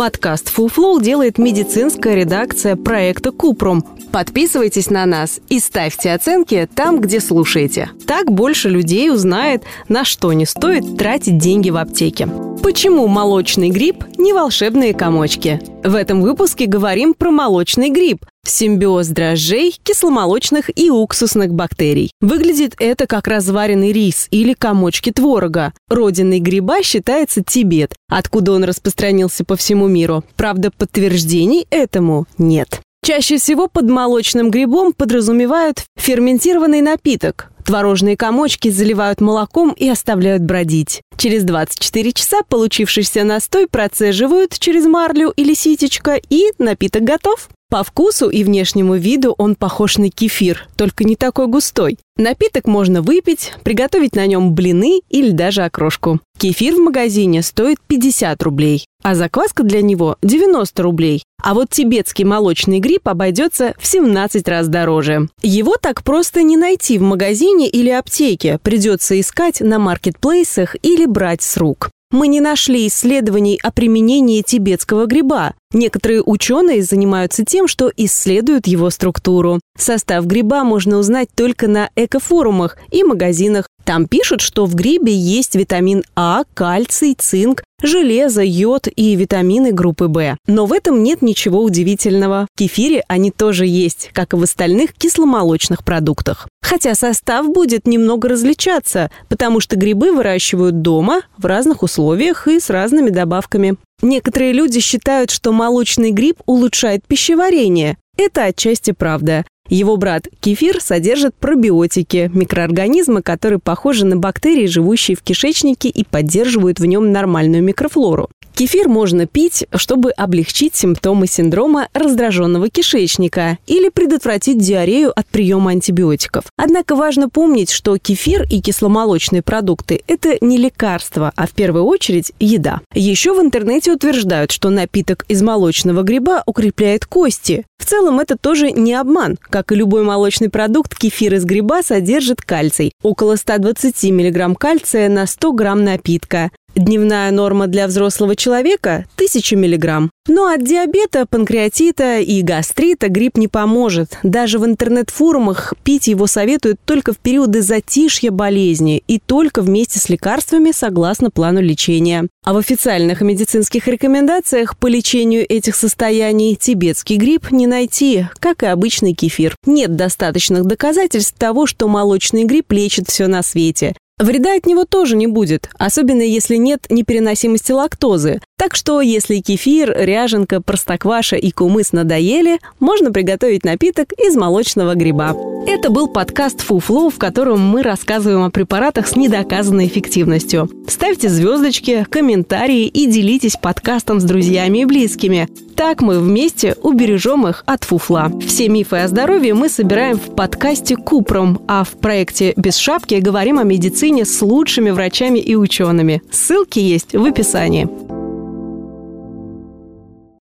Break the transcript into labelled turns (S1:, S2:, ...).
S1: Подкаст Flow делает медицинская редакция проекта Купрум. Подписывайтесь на нас и ставьте оценки там, где слушаете. Так больше людей узнает, на что не стоит тратить деньги в аптеке. Почему молочный гриб не волшебные комочки? В этом выпуске говорим про молочный гриб, симбиоз дрожжей, кисломолочных и уксусных бактерий. Выглядит это как разваренный рис или комочки творога. Родиной гриба считается Тибет, откуда он распространился по всему миру. Правда, подтверждений этому нет. Чаще всего под молочным грибом подразумевают ферментированный напиток. Творожные комочки заливают молоком и оставляют бродить. Через 24 часа получившийся настой процеживают через марлю или ситечко, и напиток готов. По вкусу и внешнему виду он похож на кефир, только не такой густой. Напиток можно выпить, приготовить на нем блины или даже окрошку. Кефир в магазине стоит 50 рублей, а закваска для него 90 рублей. А вот тибетский молочный гриб обойдется в 17 раз дороже. Его так просто не найти в магазине или аптеке, придется искать на маркетплейсах или брать с рук. Мы не нашли исследований о применении тибетского гриба. Некоторые ученые занимаются тем, что исследуют его структуру. Состав гриба можно узнать только на экофорумах и магазинах. Там пишут, что в грибе есть витамин А, кальций, цинк, железо, йод и витамины группы В. Но в этом нет ничего удивительного. В кефире они тоже есть, как и в остальных кисломолочных продуктах. Хотя состав будет немного различаться, потому что грибы выращивают дома, в разных условиях и с разными добавками. Некоторые люди считают, что молочный гриб улучшает пищеварение. Это отчасти правда. Его брат кефир содержит пробиотики, микроорганизмы, которые похожи на бактерии, живущие в кишечнике и поддерживают в нем нормальную микрофлору. Кефир можно пить, чтобы облегчить симптомы синдрома раздраженного кишечника или предотвратить диарею от приема антибиотиков. Однако важно помнить, что кефир и кисломолочные продукты – это не лекарство, а в первую очередь еда. Еще в интернете утверждают, что напиток из молочного гриба укрепляет кости. В целом это тоже не обман. Как и любой молочный продукт, кефир из гриба содержит кальций – около 120 мг кальция на 100 грамм напитка. Дневная норма для взрослого человека – 1000 мг. Но от диабета, панкреатита и гастрита грипп не поможет. Даже в интернет-форумах пить его советуют только в периоды затишья болезни и только вместе с лекарствами согласно плану лечения. А в официальных медицинских рекомендациях по лечению этих состояний тибетский грипп не найти, как и обычный кефир. Нет достаточных доказательств того, что молочный грипп лечит все на свете. Вреда от него тоже не будет, особенно если нет непереносимости лактозы. Так что, если кефир, ряженка, простокваша и кумыс надоели, можно приготовить напиток из молочного гриба. Это был подкаст «Фуфло», в котором мы рассказываем о препаратах с недоказанной эффективностью. Ставьте звездочки, комментарии и делитесь подкастом с друзьями и близкими. Так мы вместе убережем их от фуфла. Все мифы о здоровье мы собираем в подкасте «Купром», а в проекте «Без шапки» говорим о медицине с лучшими врачами и учеными. Ссылки есть в описании.